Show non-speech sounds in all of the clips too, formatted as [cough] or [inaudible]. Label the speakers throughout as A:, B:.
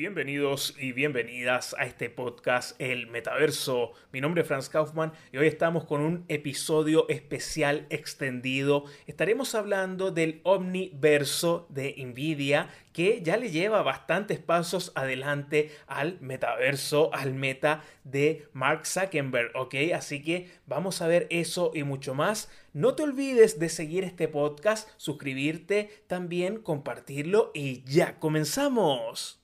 A: Bienvenidos y bienvenidas a este podcast El Metaverso. Mi nombre es Franz Kaufmann y hoy estamos con un episodio especial extendido. Estaremos hablando del Omniverso de Nvidia que ya le lleva bastantes pasos adelante al metaverso, al meta de Mark Zuckerberg, ¿ok? Así que vamos a ver eso y mucho más. No te olvides de seguir este podcast, suscribirte, también compartirlo y ya comenzamos.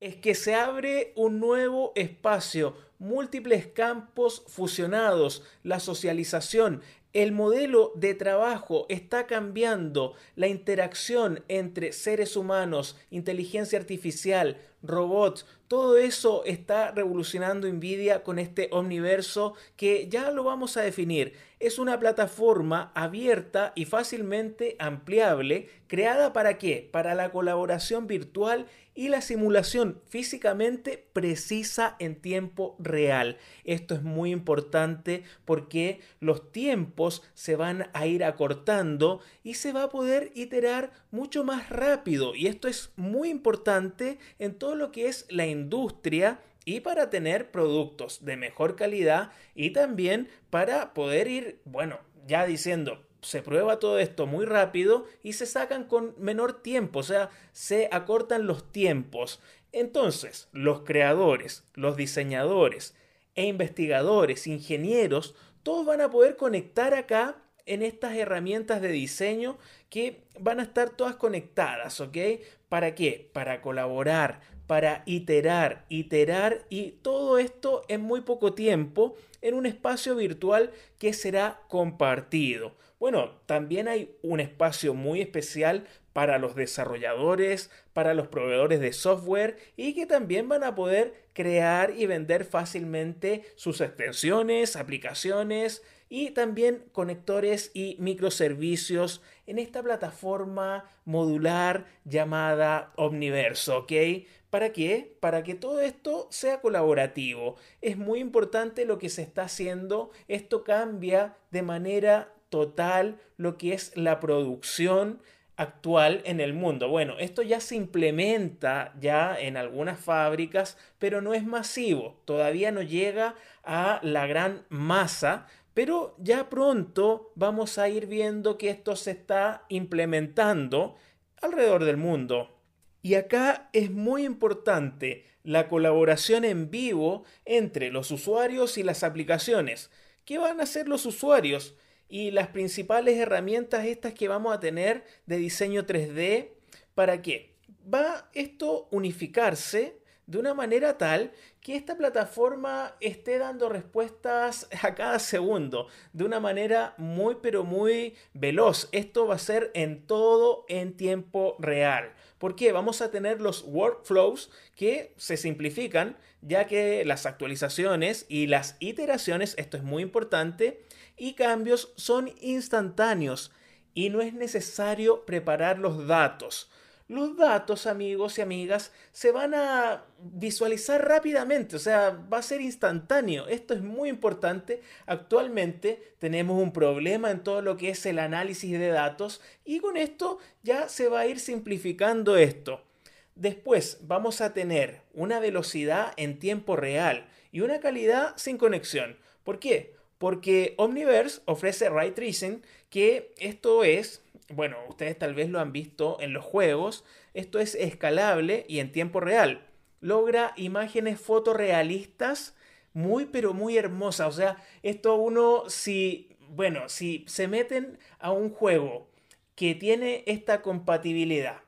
A: Es que se abre un nuevo espacio, múltiples campos fusionados, la socialización, el modelo de trabajo está cambiando, la interacción entre seres humanos, inteligencia artificial, robots, todo eso está revolucionando Nvidia con este omniverso que ya lo vamos a definir. Es una plataforma abierta y fácilmente ampliable, creada para qué? Para la colaboración virtual y la simulación físicamente precisa en tiempo real. Esto es muy importante porque los tiempos se van a ir acortando y se va a poder iterar mucho más rápido. Y esto es muy importante en todo lo que es la industria y para tener productos de mejor calidad y también para poder ir, bueno, ya diciendo, se prueba todo esto muy rápido y se sacan con menor tiempo, o sea, se acortan los tiempos. Entonces, los creadores, los diseñadores e investigadores, ingenieros, todos van a poder conectar acá en estas herramientas de diseño que van a estar todas conectadas, ¿ok? ¿Para qué? Para colaborar, para iterar, iterar y todo esto en muy poco tiempo en un espacio virtual que será compartido. Bueno, también hay un espacio muy especial para los desarrolladores, para los proveedores de software y que también van a poder crear y vender fácilmente sus extensiones, aplicaciones y también conectores y microservicios en esta plataforma modular llamada Omniverso, ¿ok? ¿Para qué? Para que todo esto sea colaborativo. Es muy importante lo que se está haciendo. Esto cambia de manera total lo que es la producción actual en el mundo. Bueno, esto ya se implementa ya en algunas fábricas, pero no es masivo. Todavía no llega a la gran masa pero ya pronto vamos a ir viendo que esto se está implementando alrededor del mundo. Y acá es muy importante la colaboración en vivo entre los usuarios y las aplicaciones. ¿Qué van a hacer los usuarios? Y las principales herramientas estas que vamos a tener de diseño 3D, ¿para qué? Va esto unificarse de una manera tal que esta plataforma esté dando respuestas a cada segundo de una manera muy pero muy veloz. Esto va a ser en todo en tiempo real. ¿Por qué? Vamos a tener los workflows que se simplifican ya que las actualizaciones y las iteraciones, esto es muy importante, y cambios son instantáneos y no es necesario preparar los datos los datos, amigos y amigas, se van a visualizar rápidamente, o sea, va a ser instantáneo. Esto es muy importante. Actualmente tenemos un problema en todo lo que es el análisis de datos y con esto ya se va a ir simplificando esto. Después vamos a tener una velocidad en tiempo real y una calidad sin conexión. ¿Por qué? Porque Omniverse ofrece Ray Tracing, que esto es bueno, ustedes tal vez lo han visto en los juegos, esto es escalable y en tiempo real. Logra imágenes fotorrealistas muy pero muy hermosas. O sea, esto uno si, bueno, si se meten a un juego que tiene esta compatibilidad,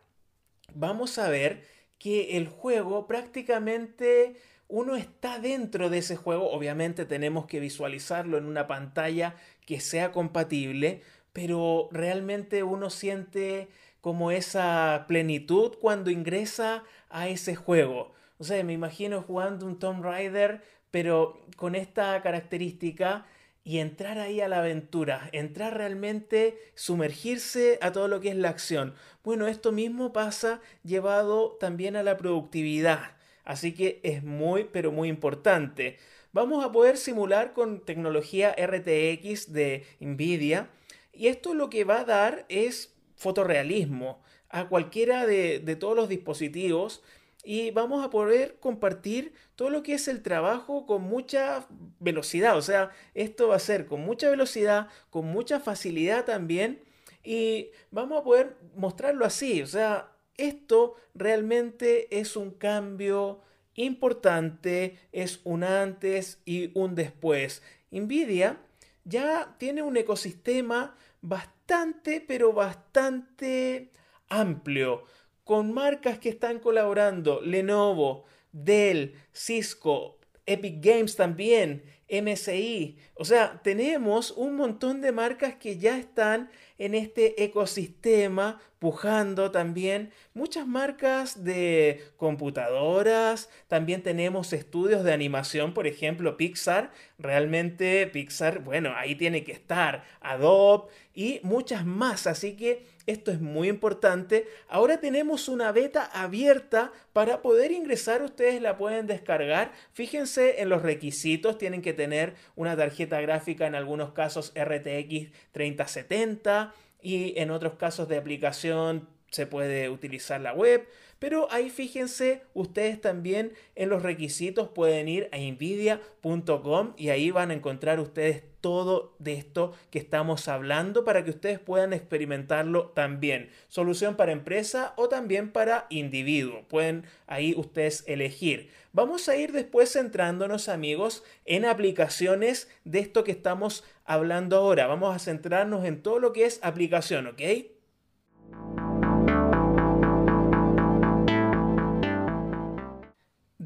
A: vamos a ver que el juego prácticamente uno está dentro de ese juego. Obviamente tenemos que visualizarlo en una pantalla que sea compatible, pero realmente uno siente como esa plenitud cuando ingresa a ese juego. O sea, me imagino jugando un Tomb Raider, pero con esta característica y entrar ahí a la aventura, entrar realmente, sumergirse a todo lo que es la acción. Bueno, esto mismo pasa llevado también a la productividad. Así que es muy, pero muy importante. Vamos a poder simular con tecnología RTX de Nvidia y esto lo que va a dar es fotorrealismo a cualquiera de, de todos los dispositivos y vamos a poder compartir todo lo que es el trabajo con mucha velocidad. O sea, esto va a ser con mucha velocidad, con mucha facilidad también y vamos a poder mostrarlo así. O sea, esto realmente es un cambio importante, es un antes y un después. Nvidia ya tiene un ecosistema bastante, pero bastante amplio con marcas que están colaborando, Lenovo, Dell, Cisco, Epic Games también, MSI. O sea, tenemos un montón de marcas que ya están en este ecosistema, pujando también muchas marcas de computadoras, también tenemos estudios de animación, por ejemplo, Pixar, realmente Pixar, bueno, ahí tiene que estar, Adobe y muchas más, así que esto es muy importante. Ahora tenemos una beta abierta para poder ingresar, ustedes la pueden descargar. Fíjense en los requisitos, tienen que tener una tarjeta gráfica en algunos casos RTX 3070 y en otros casos de aplicación se puede utilizar la web. Pero ahí fíjense, ustedes también en los requisitos pueden ir a nvidia.com y ahí van a encontrar ustedes todo de esto que estamos hablando para que ustedes puedan experimentarlo también. Solución para empresa o también para individuo. Pueden ahí ustedes elegir. Vamos a ir después centrándonos amigos en aplicaciones de esto que estamos hablando ahora. Vamos a centrarnos en todo lo que es aplicación, ¿ok?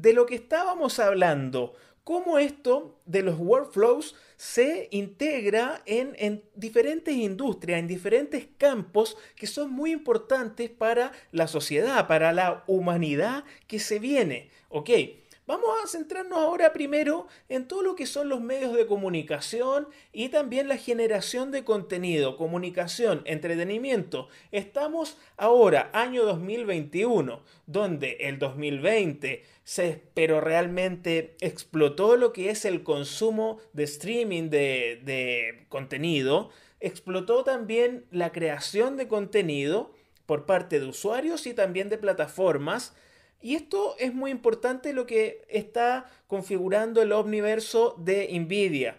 A: De lo que estábamos hablando, cómo esto de los workflows se integra en, diferentes industrias, en diferentes campos que son muy importantes para la sociedad, para la humanidad que se viene. ¿Ok? Vamos a centrarnos ahora primero en todo lo que son los medios de comunicación y también la generación de contenido, comunicación, entretenimiento. Estamos ahora, año 2021, donde el 2020 se, pero realmente explotó lo que es el consumo de streaming de, de contenido, explotó también la creación de contenido por parte de usuarios y también de plataformas y esto es muy importante lo que está configurando el omniverso de Nvidia.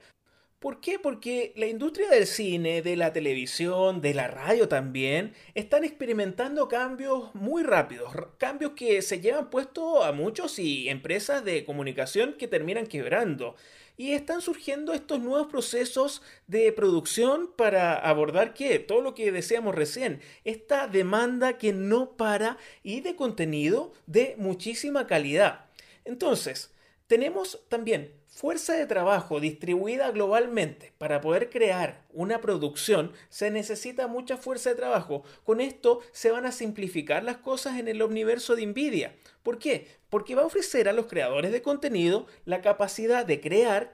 A: ¿Por qué? Porque la industria del cine, de la televisión, de la radio también, están experimentando cambios muy rápidos, cambios que se llevan puesto a muchos y empresas de comunicación que terminan quebrando y están surgiendo estos nuevos procesos de producción para abordar qué? Todo lo que decíamos recién, esta demanda que no para y de contenido de muchísima calidad. Entonces, tenemos también fuerza de trabajo distribuida globalmente. Para poder crear una producción se necesita mucha fuerza de trabajo. Con esto se van a simplificar las cosas en el universo de Nvidia. ¿Por qué? Porque va a ofrecer a los creadores de contenido la capacidad de crear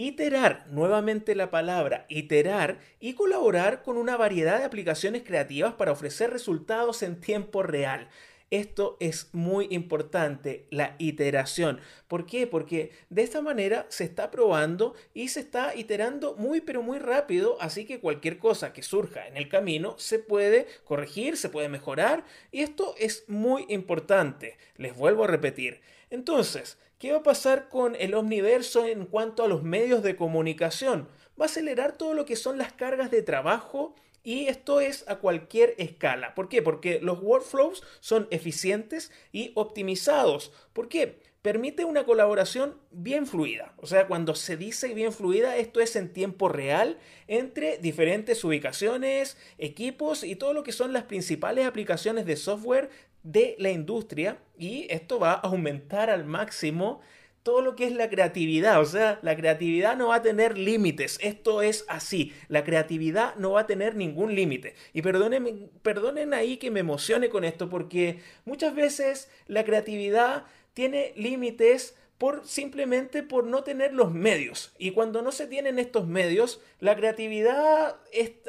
A: iterar, nuevamente la palabra iterar, y colaborar con una variedad de aplicaciones creativas para ofrecer resultados en tiempo real. Esto es muy importante, la iteración. ¿Por qué? Porque de esta manera se está probando y se está iterando muy pero muy rápido, así que cualquier cosa que surja en el camino se puede corregir, se puede mejorar y esto es muy importante. Les vuelvo a repetir. Entonces, ¿qué va a pasar con el omniverso en cuanto a los medios de comunicación? Va a acelerar todo lo que son las cargas de trabajo y esto es a cualquier escala. ¿Por qué? Porque los workflows son eficientes y optimizados. ¿Por qué? Permite una colaboración bien fluida. O sea, cuando se dice bien fluida, esto es en tiempo real entre diferentes ubicaciones, equipos y todo lo que son las principales aplicaciones de software de la industria. Y esto va a aumentar al máximo todo lo que es la creatividad. O sea, la creatividad no va a tener límites. Esto es así. La creatividad no va a tener ningún límite. Y perdonen, perdonen ahí que me emocione con esto porque muchas veces la creatividad tiene límites por simplemente por no tener los medios. Y cuando no se tienen estos medios, la creatividad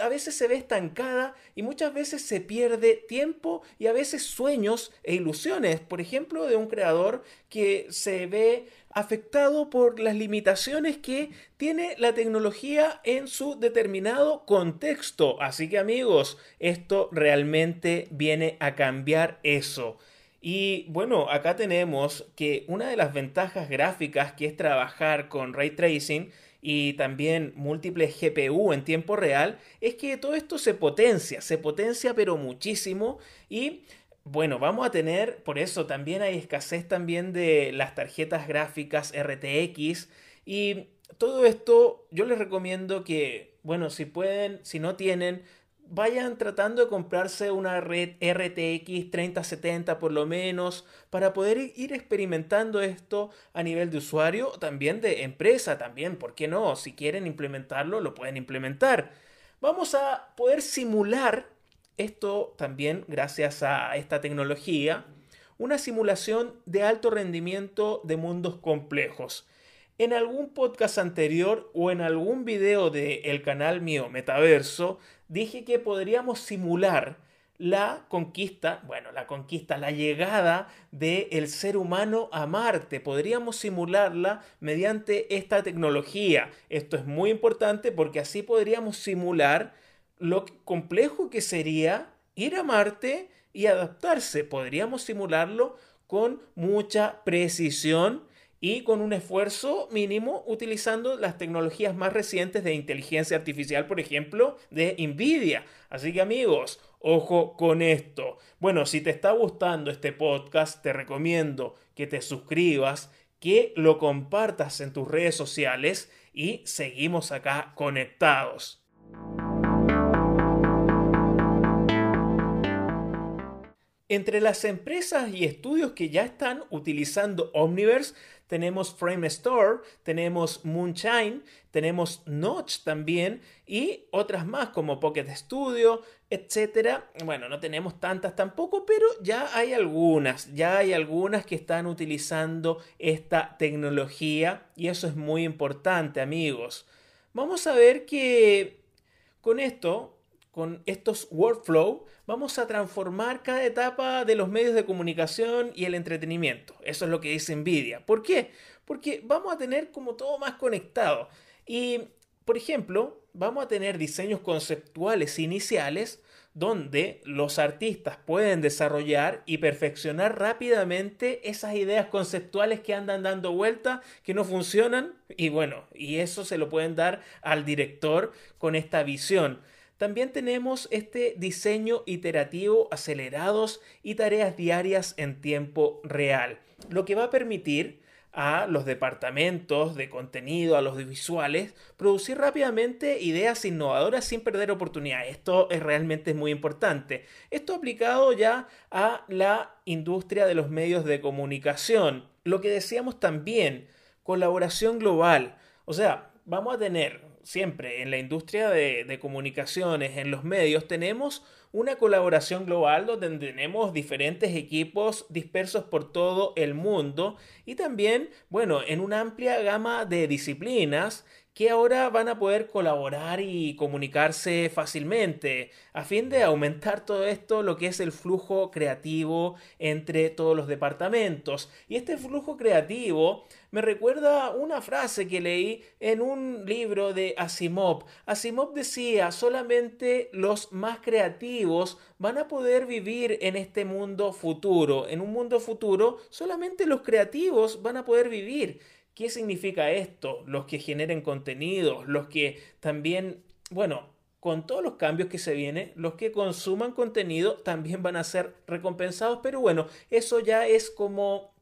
A: a veces se ve estancada y muchas veces se pierde tiempo y a veces sueños e ilusiones. Por ejemplo, de un creador que se ve afectado por las limitaciones que tiene la tecnología en su determinado contexto. Así que amigos, esto realmente viene a cambiar eso. Y bueno, acá tenemos que una de las ventajas gráficas que es trabajar con ray tracing y también múltiples GPU en tiempo real es que todo esto se potencia, se potencia pero muchísimo. Y bueno, vamos a tener, por eso también hay escasez también de las tarjetas gráficas RTX y todo esto yo les recomiendo que, bueno, si pueden, si no tienen, vayan tratando de comprarse una red RTX 3070 por lo menos para poder ir experimentando esto a nivel de usuario, también de empresa, también, ¿por qué no? Si quieren implementarlo, lo pueden implementar. Vamos a poder simular esto también gracias a esta tecnología, una simulación de alto rendimiento de mundos complejos. En algún podcast anterior o en algún video del canal mío Metaverso dije que podríamos simular la conquista, bueno, la conquista, la llegada del ser humano a Marte. Podríamos simularla mediante esta tecnología. Esto es muy importante porque así podríamos simular lo complejo que sería ir a Marte y adaptarse. Podríamos simularlo con mucha precisión y con un esfuerzo mínimo utilizando las tecnologías más recientes de inteligencia artificial, por ejemplo, de Nvidia. Así que amigos, ojo con esto. Bueno, si te está gustando este podcast, te recomiendo que te suscribas, que lo compartas en tus redes sociales y seguimos acá conectados. Entre las empresas y estudios que ya están utilizando Omniverse, tenemos Frame Store, tenemos Moonshine, tenemos Notch también y otras más como Pocket Studio, etc. Bueno, no tenemos tantas tampoco, pero ya hay algunas, ya hay algunas que están utilizando esta tecnología y eso es muy importante, amigos. Vamos a ver que con esto con estos workflow, vamos a transformar cada etapa de los medios de comunicación y el entretenimiento. Eso es lo que dice Nvidia. ¿Por qué? Porque vamos a tener como todo más conectado. Y, por ejemplo, vamos a tener diseños conceptuales iniciales donde los artistas pueden desarrollar y perfeccionar rápidamente esas ideas conceptuales que andan dando vuelta, que no funcionan, y bueno, y eso se lo pueden dar al director con esta visión. También tenemos este diseño iterativo acelerados y tareas diarias en tiempo real, lo que va a permitir a los departamentos de contenido, a los visuales, producir rápidamente ideas innovadoras sin perder oportunidad. Esto es realmente muy importante. Esto aplicado ya a la industria de los medios de comunicación. Lo que decíamos también, colaboración global. O sea, vamos a tener siempre en la industria de, comunicaciones, en los medios, tenemos una colaboración global donde tenemos diferentes equipos dispersos por todo el mundo y también, bueno, en una amplia gama de disciplinas que ahora van a poder colaborar y comunicarse fácilmente a fin de aumentar todo esto lo que es el flujo creativo entre todos los departamentos. Y este flujo creativo me recuerda una frase que leí en un libro de Asimov. Asimov decía, solamente los más creativos van a poder vivir en este mundo futuro. En un mundo futuro, solamente los creativos van a poder vivir. ¿Qué significa esto? Los que generen contenidos, los que también, bueno, con todos los cambios que se vienen, los que consuman contenido también van a ser recompensados, pero bueno, eso ya es como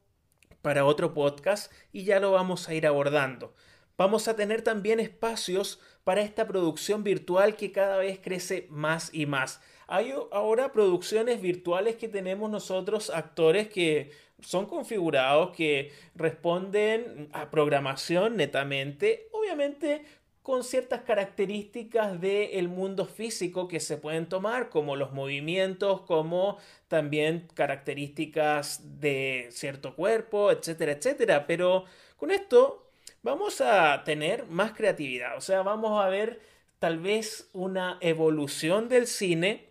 A: para otro podcast y ya lo vamos a ir abordando. Vamos a tener también espacios para esta producción virtual que cada vez crece más y más. Hay ahora producciones virtuales que tenemos nosotros, actores que son configurados, que responden a programación netamente, obviamente con ciertas características del mundo físico que se pueden tomar, como los movimientos, como también características de cierto cuerpo, etcétera, etcétera. Pero con esto vamos a tener más creatividad, o sea, vamos a ver tal vez una evolución del cine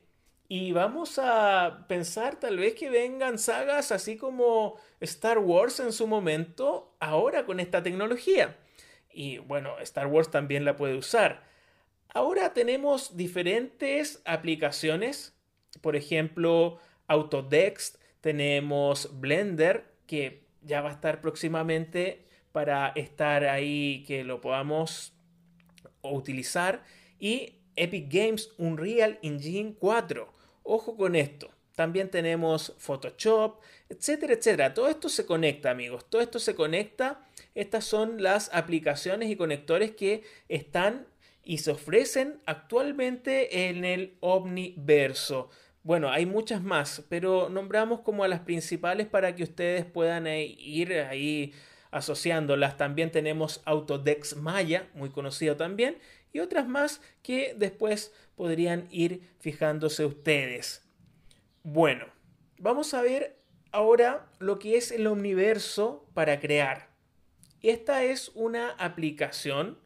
A: y vamos a pensar tal vez que vengan sagas así como Star Wars en su momento, ahora con esta tecnología. Y bueno, Star Wars también la puede usar. Ahora tenemos diferentes aplicaciones, por ejemplo, Autodesk, tenemos Blender, que ya va a estar próximamente para estar ahí, que lo podamos utilizar, y Epic Games Unreal Engine 4. Ojo con esto. También tenemos Photoshop, etcétera, etcétera. Todo esto se conecta, amigos. Todo esto se conecta. Estas son las aplicaciones y conectores que están y se ofrecen actualmente en el Omniverso. Bueno, hay muchas más, pero nombramos como a las principales para que ustedes puedan ir ahí asociándolas. También tenemos Autodex Maya, muy conocido también, y otras más que después podrían ir fijándose ustedes. Bueno, vamos a ver ahora lo que es el Omniverso para crear. Esta es una aplicación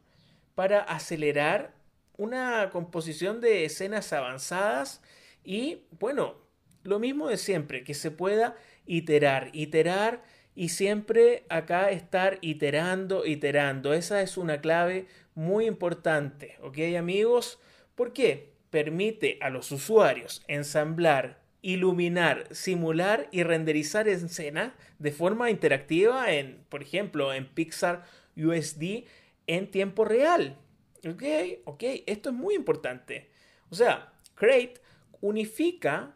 A: para acelerar una composición de escenas avanzadas y bueno, lo mismo de siempre, que se pueda iterar, iterar y siempre acá estar iterando, iterando. Esa es una clave muy importante, ¿ok amigos? ¿Por qué? Permite a los usuarios ensamblar, iluminar, simular y renderizar escenas de forma interactiva en, por ejemplo, en Pixar USD en tiempo real. ¿Ok? Ok, esto es muy importante. O sea, Create unifica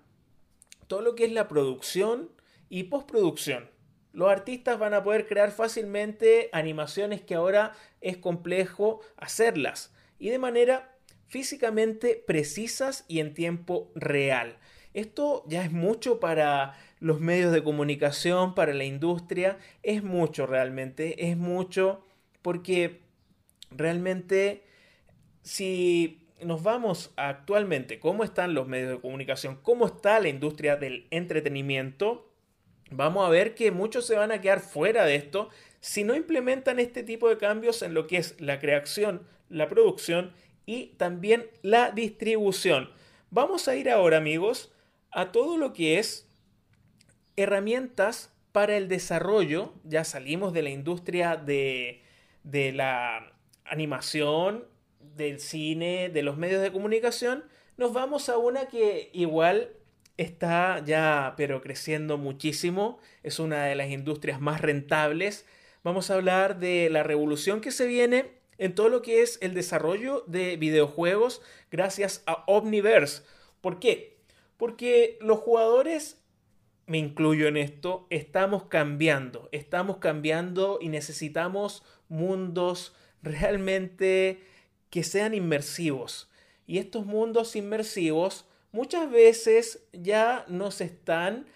A: todo lo que es la producción y postproducción. Los artistas van a poder crear fácilmente animaciones que ahora es complejo hacerlas y de manera físicamente precisas y en tiempo real. Esto ya es mucho para los medios de comunicación, para la industria, es mucho realmente, es mucho porque realmente si nos vamos actualmente cómo están los medios de comunicación, cómo está la industria del entretenimiento, vamos a ver que muchos se van a quedar fuera de esto si no implementan este tipo de cambios en lo que es la creación, la producción y también la distribución. Vamos a ir ahora amigos a todo lo que es herramientas para el desarrollo. Ya salimos de la industria de, de la animación, del cine, de los medios de comunicación. Nos vamos a una que igual está ya pero creciendo muchísimo. Es una de las industrias más rentables. Vamos a hablar de la revolución que se viene en todo lo que es el desarrollo de videojuegos gracias a Omniverse. ¿Por qué? Porque los jugadores, me incluyo en esto, estamos cambiando, estamos cambiando y necesitamos mundos realmente que sean inmersivos. Y estos mundos inmersivos muchas veces ya no se están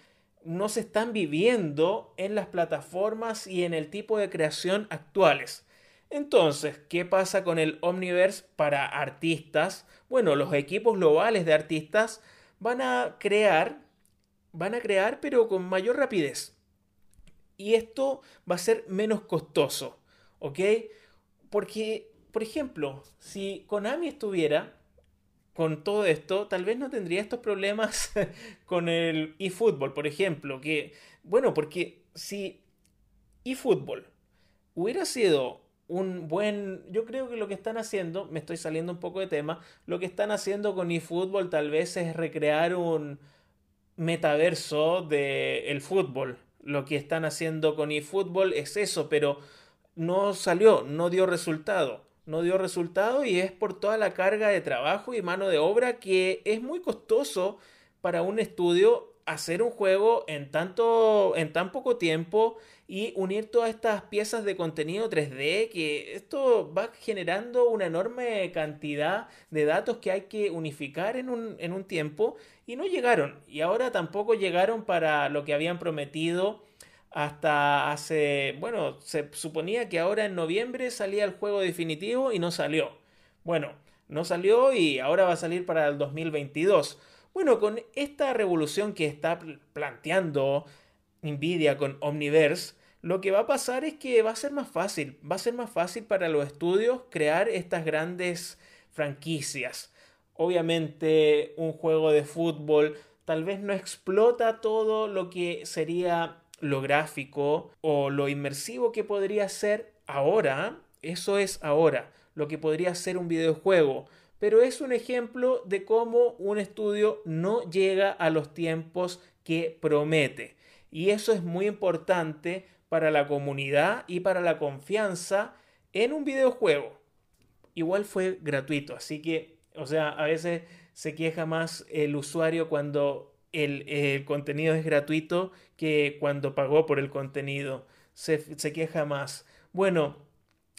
A: no se están viviendo en las plataformas y en el tipo de creación actuales. Entonces, ¿qué pasa con el Omniverse para artistas? Bueno, los equipos globales de artistas van a crear, van a crear pero con mayor rapidez. Y esto va a ser menos costoso, ¿ok? Porque, por ejemplo, si Konami estuviera con todo esto, tal vez no tendría estos problemas [laughs] con el eFootball, por ejemplo, que, bueno, porque si eFootball hubiera sido un buen. Yo creo que lo que están haciendo, me estoy saliendo un poco de tema, lo que están haciendo con eFootball tal vez es recrear un metaverso del el fútbol. Lo que están haciendo con eFootball es eso, pero no salió, no dio resultado. No dio resultado y es por toda la carga de trabajo y mano de obra que es muy costoso para un estudio hacer un juego en tanto en tan poco tiempo y unir todas estas piezas de contenido 3D que esto va generando una enorme cantidad de datos que hay que unificar en un, en un tiempo y no llegaron y ahora tampoco llegaron para lo que habían prometido hasta hace bueno se suponía que ahora en noviembre salía el juego definitivo y no salió Bueno, no salió y ahora va a salir para el 2022. Bueno, con esta revolución que está planteando Nvidia con Omniverse, lo que va a pasar es que va a ser más fácil, va a ser más fácil para los estudios crear estas grandes franquicias. Obviamente un juego de fútbol tal vez no explota todo lo que sería lo gráfico o lo inmersivo que podría ser ahora. Eso es ahora, lo que podría ser un videojuego. Pero es un ejemplo de cómo un estudio no llega a los tiempos que promete. Y eso es muy importante para la comunidad y para la confianza en un videojuego. Igual fue gratuito, así que, o sea, a veces se queja más el usuario cuando el, contenido es gratuito que cuando pagó por el contenido. Se, se queja más. Bueno,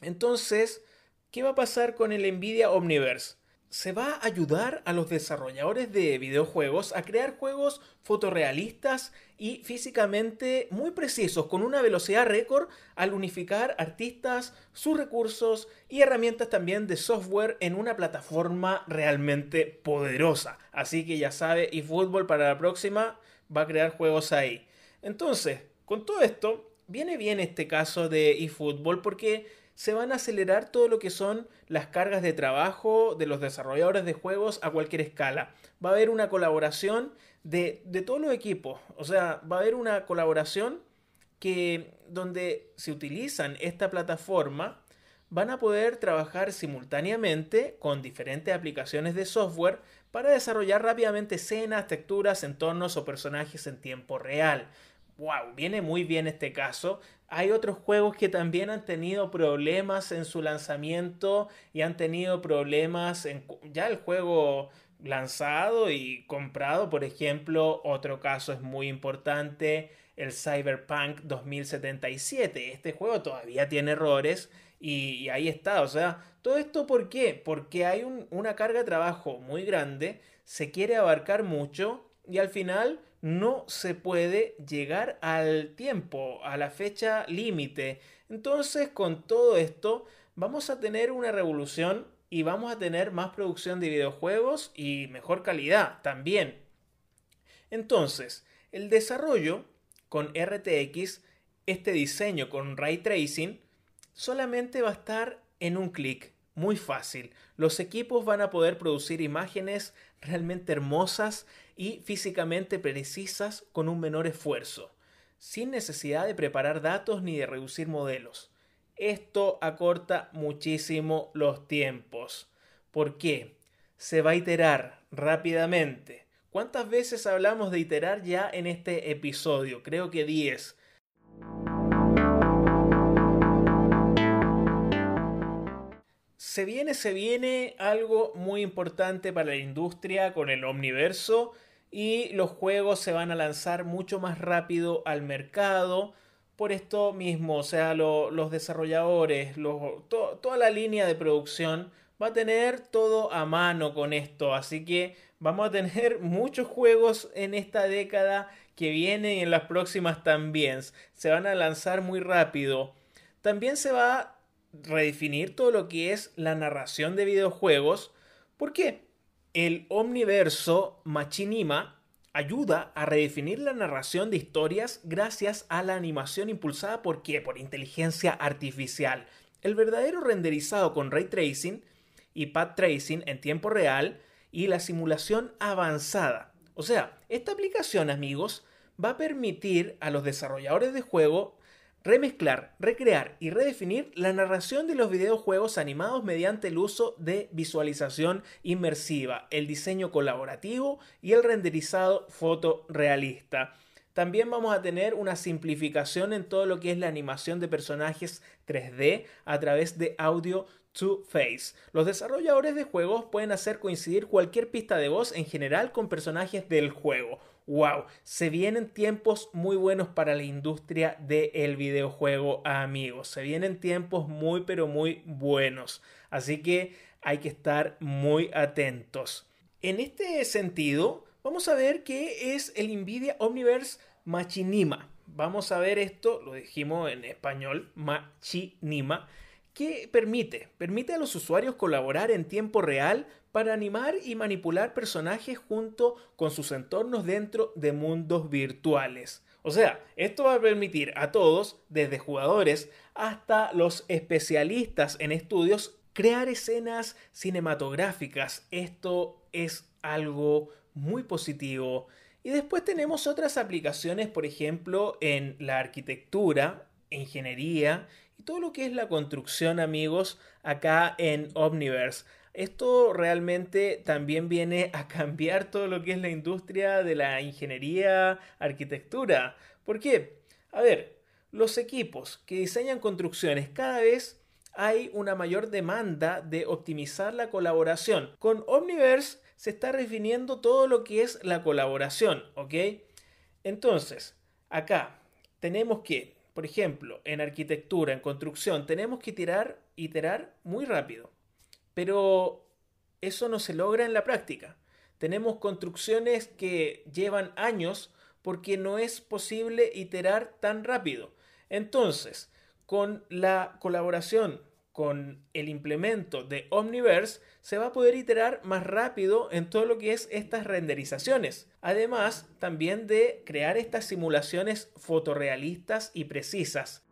A: entonces, ¿qué va a pasar con el Nvidia Omniverse? Se va a ayudar a los desarrolladores de videojuegos a crear juegos fotorrealistas y físicamente muy precisos, con una velocidad récord al unificar artistas, sus recursos y herramientas también de software en una plataforma realmente poderosa. Así que ya sabe, eFootball para la próxima va a crear juegos ahí. Entonces, con todo esto, viene bien este caso de eFootball porque se van a acelerar todo lo que son las cargas de trabajo de los desarrolladores de juegos a cualquier escala. Va a haber una colaboración de, todos los equipos. O sea, va a haber una colaboración que donde se utilizan esta plataforma van a poder trabajar simultáneamente con diferentes aplicaciones de software para desarrollar rápidamente escenas, texturas, entornos o personajes en tiempo real wow, viene muy bien este caso. Hay otros juegos que también han tenido problemas en su lanzamiento y han tenido problemas en ya el juego lanzado y comprado, por ejemplo, otro caso es muy importante, el Cyberpunk 2077. Este juego todavía tiene errores y, ahí está, o sea, todo esto ¿por qué? Porque hay una carga de trabajo muy grande, se quiere abarcar mucho y al final no se puede llegar al tiempo, a la fecha límite. Entonces, con todo esto, vamos a tener una revolución y vamos a tener más producción de videojuegos y mejor calidad también. Entonces, el desarrollo con RTX, este diseño con ray tracing, solamente va a estar en un clic, muy fácil. Los equipos van a poder producir imágenes realmente hermosas y físicamente precisas con un menor esfuerzo, sin necesidad de preparar datos ni de reducir modelos. Esto acorta muchísimo los tiempos. ¿Por qué? Se va a iterar rápidamente. ¿Cuántas veces hablamos de iterar ya en este episodio? Creo que 10. Se viene, se viene algo muy importante para la industria con el omniverso y los juegos se van a lanzar mucho más rápido al mercado. Por esto mismo, o sea, los desarrolladores, toda la línea de producción va a tener todo a mano con esto. Así que vamos a tener [laughs] muchos juegos en esta década que vienen y en las próximas también. Se van a lanzar muy rápido. También se va redefinir todo lo que es la narración de videojuegos. porque El omniverso Machinima ayuda a redefinir la narración de historias gracias a la animación impulsada por qué? Por inteligencia artificial. El verdadero renderizado con ray tracing y pad tracing en tiempo real y la simulación avanzada. O sea, esta aplicación, amigos, va a permitir a los desarrolladores de juego remezclar, recrear y redefinir la narración de los videojuegos animados mediante el uso de visualización inmersiva, el diseño colaborativo y el renderizado fotorealista. También vamos a tener una simplificación en todo lo que es la animación de personajes 3D a través de audio to face. Los desarrolladores de juegos pueden hacer coincidir cualquier pista de voz en general con personajes del juego wow, se vienen tiempos muy buenos para la industria del videojuego, amigos. Se vienen tiempos muy, pero muy buenos. Así que hay que estar muy atentos. En este sentido, vamos a ver qué es el Nvidia Omniverse Machinima. Vamos a ver esto, lo dijimos en español, Machinima ¿Qué permite? Permite a los usuarios colaborar en tiempo real para animar y manipular personajes junto con sus entornos dentro de mundos virtuales. O sea, esto va a permitir a todos, desde jugadores hasta los especialistas en estudios, crear escenas cinematográficas. Esto es algo muy positivo. Y después tenemos otras aplicaciones, por ejemplo, en la arquitectura, ingeniería todo lo que es la construcción, amigos, acá en Omniverse. Esto realmente también viene [laughs] a cambiar todo lo que es la industria de la ingeniería, arquitectura. ¿Por qué? A ver, los equipos que diseñan construcciones cada vez hay una mayor demanda de optimizar la colaboración. Con Omniverse se está definiendo todo lo que es la colaboración, ¿ok? Entonces, acá tenemos que, por ejemplo, en arquitectura, en construcción, tenemos que tirar, iterar muy rápido. Pero eso no se logra en la práctica. Tenemos construcciones que llevan años porque no es posible iterar tan rápido. Entonces, con la colaboración con el implemento de Omniverse se va a poder iterar más rápido en todo lo que es estas renderizaciones. Además, también de crear estas simulaciones fotorrealistas y precisas.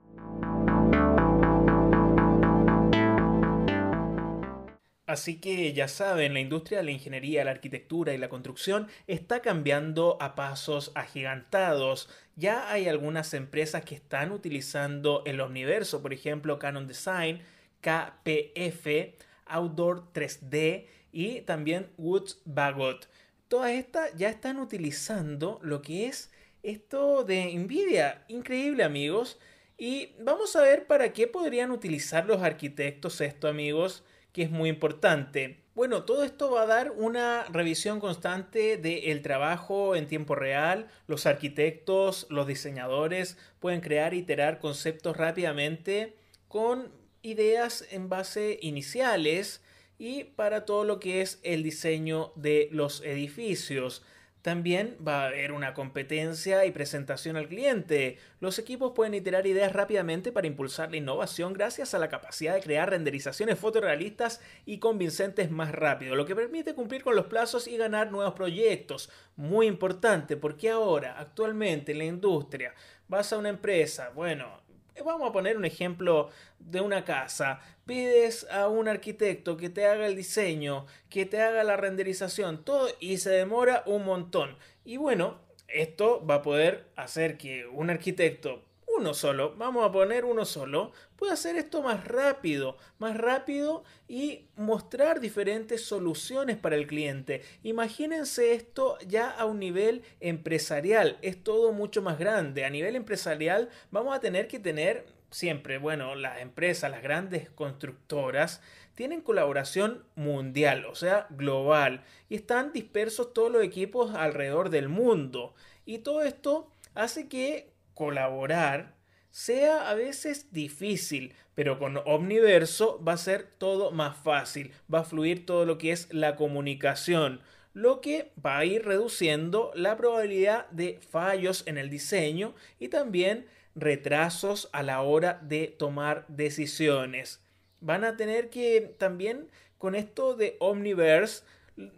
A: Así que ya saben, la industria de la ingeniería, la arquitectura y la construcción está cambiando a pasos agigantados. Ya hay algunas empresas que están utilizando el Omniverso, por ejemplo Canon Design, KPF, Outdoor 3D y también Woods Bagot. Todas estas ya están utilizando lo que es esto de Nvidia. Increíble amigos. Y vamos a ver para qué podrían utilizar los arquitectos esto amigos que es muy importante. Bueno, todo esto va a dar una revisión constante del trabajo en tiempo real. Los arquitectos, los diseñadores pueden crear e iterar conceptos rápidamente con ideas en base iniciales y para todo lo que es el diseño de los edificios. También va a haber una competencia y presentación al cliente. Los equipos pueden iterar ideas rápidamente para impulsar la innovación gracias a la capacidad de crear renderizaciones fotorrealistas y convincentes más rápido, lo que permite cumplir con los plazos y ganar nuevos proyectos. Muy importante porque ahora, actualmente en la industria, vas a una empresa, bueno, Vamos a poner un ejemplo de una casa. Pides a un arquitecto que te haga el diseño, que te haga la renderización, todo y se demora un montón. Y bueno, esto va a poder hacer que un arquitecto uno solo, vamos a poner uno solo, puede hacer esto más rápido, más rápido y mostrar diferentes soluciones para el cliente. Imagínense esto ya a un nivel empresarial, es todo mucho más grande. A nivel empresarial vamos a tener que tener siempre, bueno, las empresas, las grandes constructoras, tienen colaboración mundial, o sea, global, y están dispersos todos los equipos alrededor del mundo. Y todo esto hace que colaborar sea a veces difícil, pero con Omniverso va a ser todo más fácil, va a fluir todo lo que es la comunicación, lo que va a ir reduciendo la probabilidad de fallos en el diseño y también retrasos a la hora de tomar decisiones. Van a tener que también con esto de Omniverse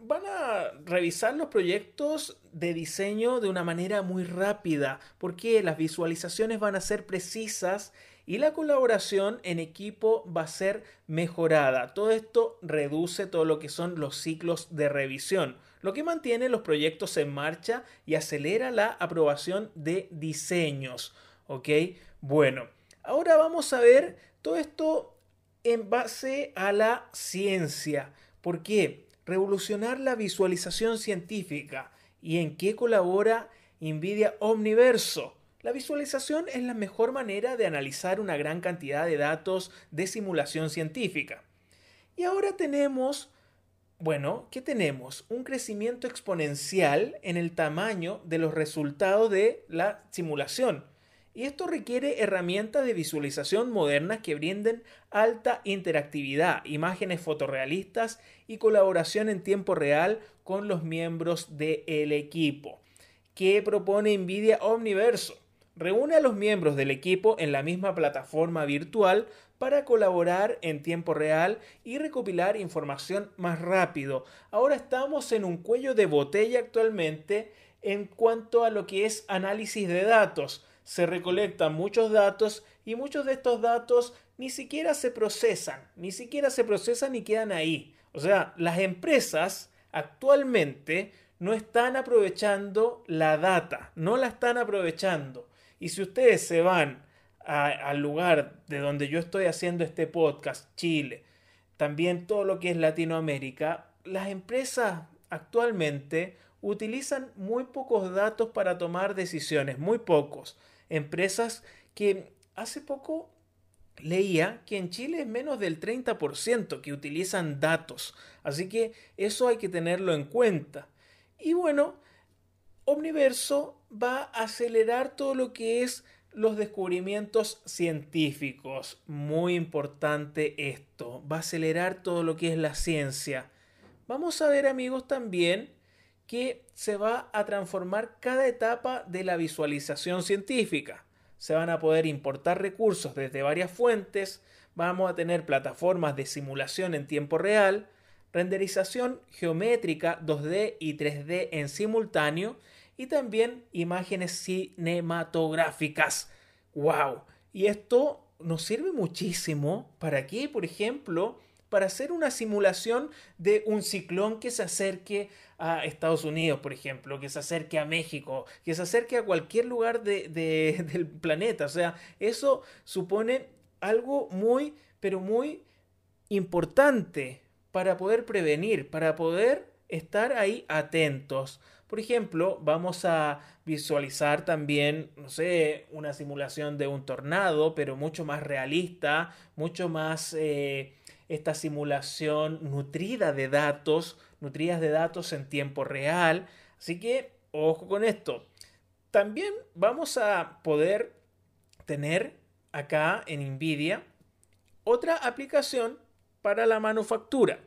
A: van a revisar los proyectos de diseño de una manera muy rápida, porque las visualizaciones van a ser precisas y la colaboración en equipo va a ser mejorada. Todo esto reduce todo lo que son los ciclos de revisión, lo que mantiene los proyectos en marcha y acelera la aprobación de diseños. ¿Ok? Bueno, ahora vamos a ver todo esto en base a la ciencia. ¿Por qué? Revolucionar la visualización científica. ¿Y en qué colabora NVIDIA Omniverso? La visualización es la mejor manera de analizar una gran cantidad de datos de simulación científica. Y ahora tenemos, bueno, ¿qué tenemos? Un crecimiento exponencial en el tamaño de los resultados de la simulación. Y esto requiere herramientas de visualización modernas que brinden alta interactividad, imágenes fotorrealistas y colaboración en tiempo real con los miembros del equipo. ¿Qué propone Nvidia Omniverso? Reúne a los miembros del equipo en la misma plataforma virtual para colaborar en tiempo real y recopilar información más rápido. Ahora estamos en un cuello de botella actualmente en cuanto a lo que es análisis de datos. Se recolectan muchos datos y muchos de estos datos ni siquiera se procesan, ni siquiera se procesan y quedan ahí. O sea, las empresas actualmente no están aprovechando la data, no la están aprovechando. Y si ustedes se van al lugar de donde yo estoy haciendo este podcast, Chile, también todo lo que es Latinoamérica, las empresas actualmente utilizan muy pocos datos para tomar decisiones, muy pocos. Empresas que hace poco leía que en Chile es menos del 30% que utilizan datos. Así que eso hay que tenerlo en cuenta. Y bueno, Omniverso va a acelerar todo lo que es los descubrimientos científicos. Muy importante esto. Va a acelerar todo lo que es la ciencia. Vamos a ver amigos también que se va a transformar cada etapa de la visualización científica. Se van a poder importar recursos desde varias fuentes, vamos a tener plataformas de simulación en tiempo real, renderización geométrica 2D y 3D en simultáneo y también imágenes cinematográficas. ¡Wow! Y esto nos sirve muchísimo para que, por ejemplo, para hacer una simulación de un ciclón que se acerque a Estados Unidos, por ejemplo, que se acerque a México, que se acerque a cualquier lugar [laughs] del planeta. O sea, eso supone algo muy, pero muy importante para poder prevenir, para poder estar ahí atentos. Por ejemplo, vamos a visualizar también, no sé, una simulación de un tornado, pero mucho más realista, mucho más eh, esta simulación nutrida de datos, nutridas de datos en tiempo real. Así que, ojo con esto. También vamos a poder tener acá en NVIDIA otra aplicación para la manufactura.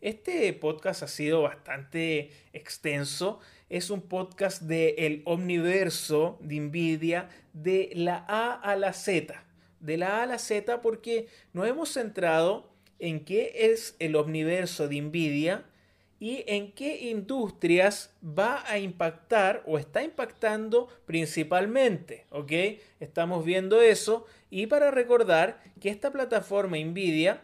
A: Este podcast ha sido bastante extenso. Es un podcast de el omniverso de Nvidia de la A a la Z. De la A a la Z porque nos hemos centrado en qué es el omniverso de Nvidia y en qué industrias va a impactar o está impactando principalmente, ¿ok? Estamos viendo eso y para recordar que esta plataforma Nvidia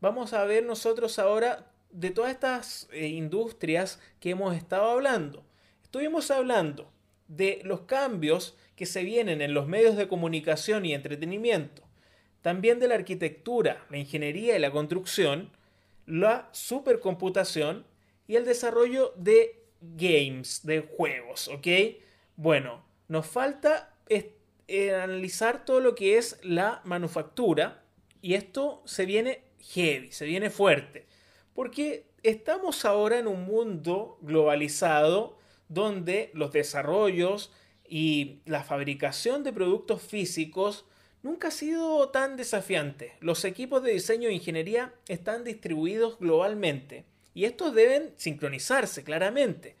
A: vamos a ver nosotros ahora de todas estas eh, industrias que hemos estado hablando. Estuvimos hablando de los cambios que se vienen en los medios de comunicación y entretenimiento, también de la arquitectura, la ingeniería y la construcción, la supercomputación y el desarrollo de games, de juegos, ¿ok? Bueno, nos falta eh, analizar todo lo que es la manufactura y esto se viene heavy, se viene fuerte. Porque estamos ahora en un mundo globalizado donde los desarrollos y la fabricación de productos físicos nunca ha sido tan desafiante. Los equipos de diseño e ingeniería están distribuidos globalmente y estos deben sincronizarse claramente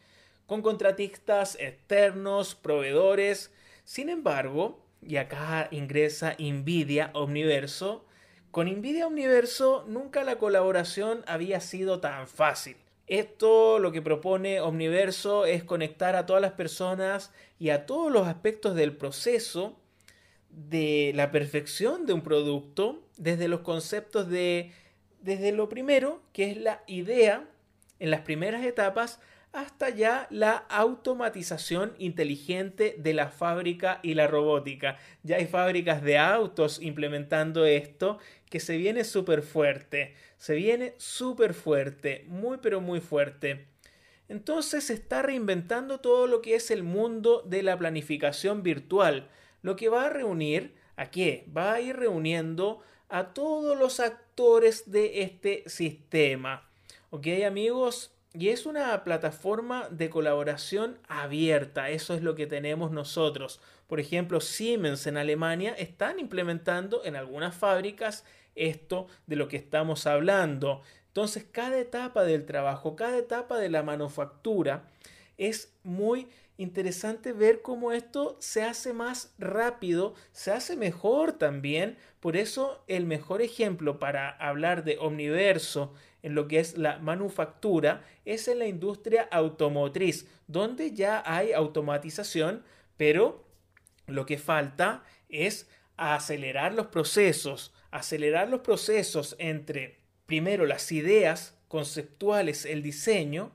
A: con contratistas externos, proveedores. Sin embargo, y acá ingresa Nvidia Omniverso, con Nvidia Omniverso nunca la colaboración había sido tan fácil. Esto lo que propone Omniverso es conectar a todas las personas y a todos los aspectos del proceso de la perfección de un producto desde los conceptos de desde lo primero, que es la idea en las primeras etapas, hasta ya la automatización inteligente de la fábrica y la robótica. Ya hay fábricas de autos implementando esto que se viene súper fuerte. Se viene súper fuerte, muy pero muy fuerte. Entonces se está reinventando todo lo que es el mundo de la planificación virtual, lo que va a reunir a qué? Va a ir reuniendo a todos los actores de este sistema. ¿Ok amigos? Y es una plataforma de colaboración abierta, eso es lo que tenemos nosotros. Por ejemplo, Siemens en Alemania están implementando en algunas fábricas esto de lo que estamos hablando. Entonces, cada etapa del trabajo, cada etapa de la manufactura es muy interesante ver cómo esto se hace más rápido, se hace mejor también. Por eso el mejor ejemplo para hablar de omniverso en lo que es la manufactura es en la industria automotriz, donde ya hay automatización, pero lo que falta es acelerar los procesos, acelerar los procesos entre primero las ideas conceptuales, el diseño,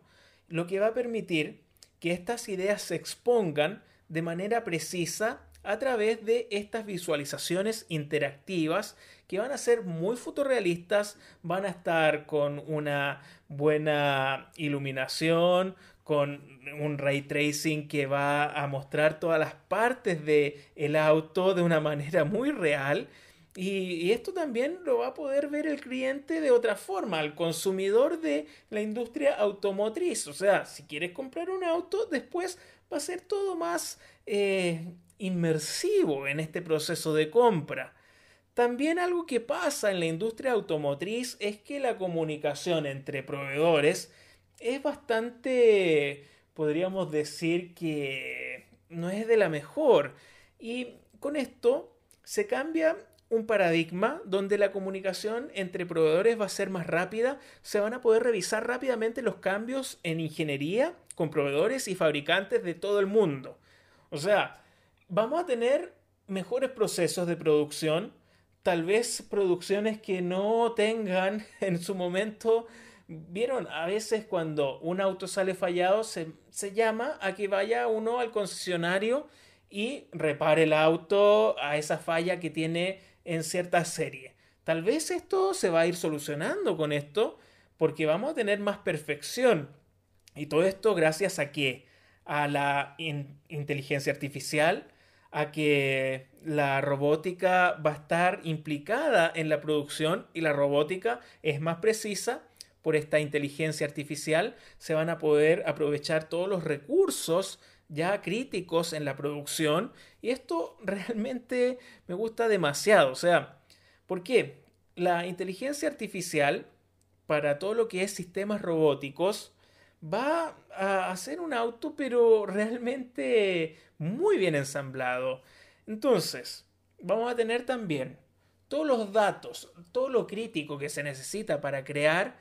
A: lo que va a permitir que estas ideas se expongan de manera precisa a través de estas visualizaciones interactivas que van a ser muy fotorrealistas, van a estar con una buena iluminación, con un ray tracing que va a mostrar todas las partes del el auto de una [laughs] manera muy real. Y, esto también lo va a poder ver el cliente de otra forma, el consumidor de la industria automotriz. O sea, si quieres comprar un auto, después va a ser todo más eh, inmersivo en este proceso de compra. También algo que pasa en la industria automotriz es que la comunicación entre proveedores es bastante, podríamos decir que no es de la mejor. Y con esto se cambia un paradigma donde la comunicación entre proveedores va a ser más rápida, se van a poder revisar rápidamente los cambios en ingeniería con proveedores y fabricantes de todo el mundo. O sea, vamos a tener mejores procesos de producción, tal vez producciones que no tengan [laughs] en su momento Vieron, a veces cuando un auto sale fallado se, se, llama a que vaya uno al concesionario y repare el auto a esa falla que tiene en cierta serie. Tal vez esto se va a ir solucionando con esto porque vamos a tener más perfección. Y todo esto gracias a que a la inteligencia artificial, a que la robótica va a estar implicada en la producción y la robótica es más precisa por esta inteligencia artificial, se van a poder aprovechar todos los recursos ya críticos en la producción y esto [laughs] realmente me gusta demasiado. O sea, ¿por qué? La inteligencia artificial para todo lo que es sistemas robóticos va a hacer un auto pero realmente muy bien ensamblado. Entonces, vamos a tener también todos los datos, todo lo crítico que se necesita para crear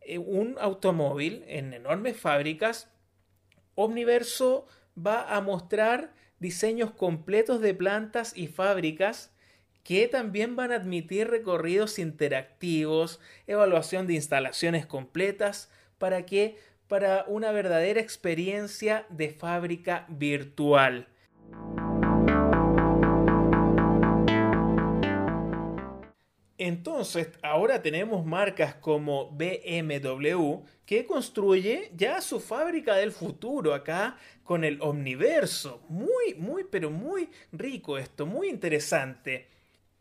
A: eh, un automóvil en enormes fábricas. Omniverso va a mostrar diseños completos de plantas y fábricas que también van a admitir recorridos interactivos, evaluación de instalaciones completas, para que para una verdadera experiencia de fábrica virtual. Entonces, ahora tenemos marcas como BMW que construye ya su fábrica del futuro acá con el Omniverso. Muy, muy, pero muy rico esto, muy interesante.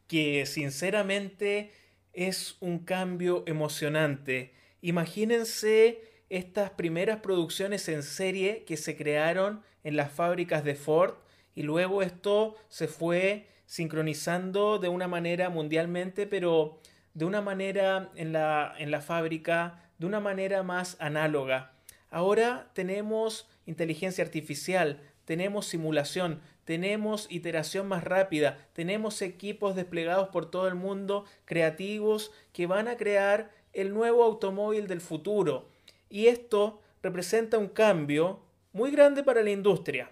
A: Que sinceramente es un cambio emocionante. Imagínense estas primeras producciones en serie que se crearon en las fábricas de Ford y luego esto se fue sincronizando de una manera mundialmente, pero de una manera en la, en la fábrica, de una manera más análoga. Ahora tenemos inteligencia artificial, tenemos simulación, tenemos iteración más rápida, tenemos equipos desplegados por todo el mundo creativos que van a crear el nuevo automóvil del futuro. Y esto representa un cambio muy grande para la industria,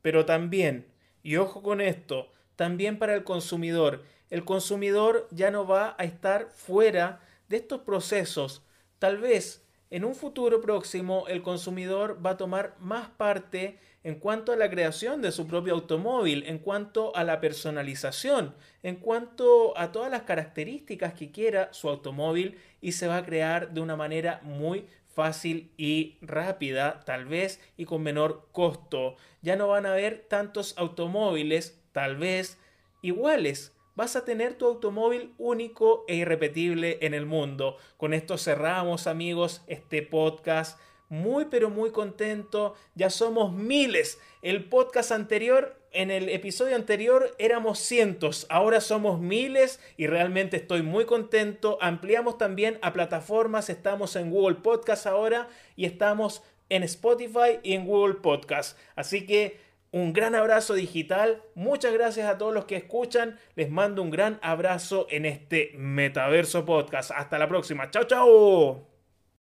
A: pero también, y ojo con esto, también para el consumidor. El consumidor ya no va a estar fuera de estos procesos. Tal vez en un futuro próximo el consumidor va a tomar más parte en cuanto a la creación de su propio automóvil, en cuanto a la personalización, en cuanto a todas las características que quiera su automóvil y se va a crear de una manera muy fácil y rápida, tal vez, y con menor costo. Ya no van a haber tantos automóviles tal vez iguales. Vas a tener tu automóvil único e irrepetible en el mundo. Con esto cerramos amigos este podcast. Muy pero muy contento. Ya somos miles. El podcast anterior, en el episodio anterior éramos cientos. Ahora somos miles y realmente estoy muy contento. Ampliamos también a plataformas. Estamos en Google Podcast ahora y estamos en Spotify y en Google Podcast. Así que un gran abrazo digital. Muchas gracias a todos los que escuchan. Les mando un gran abrazo en este Metaverso Podcast. Hasta la próxima. Chao, chao.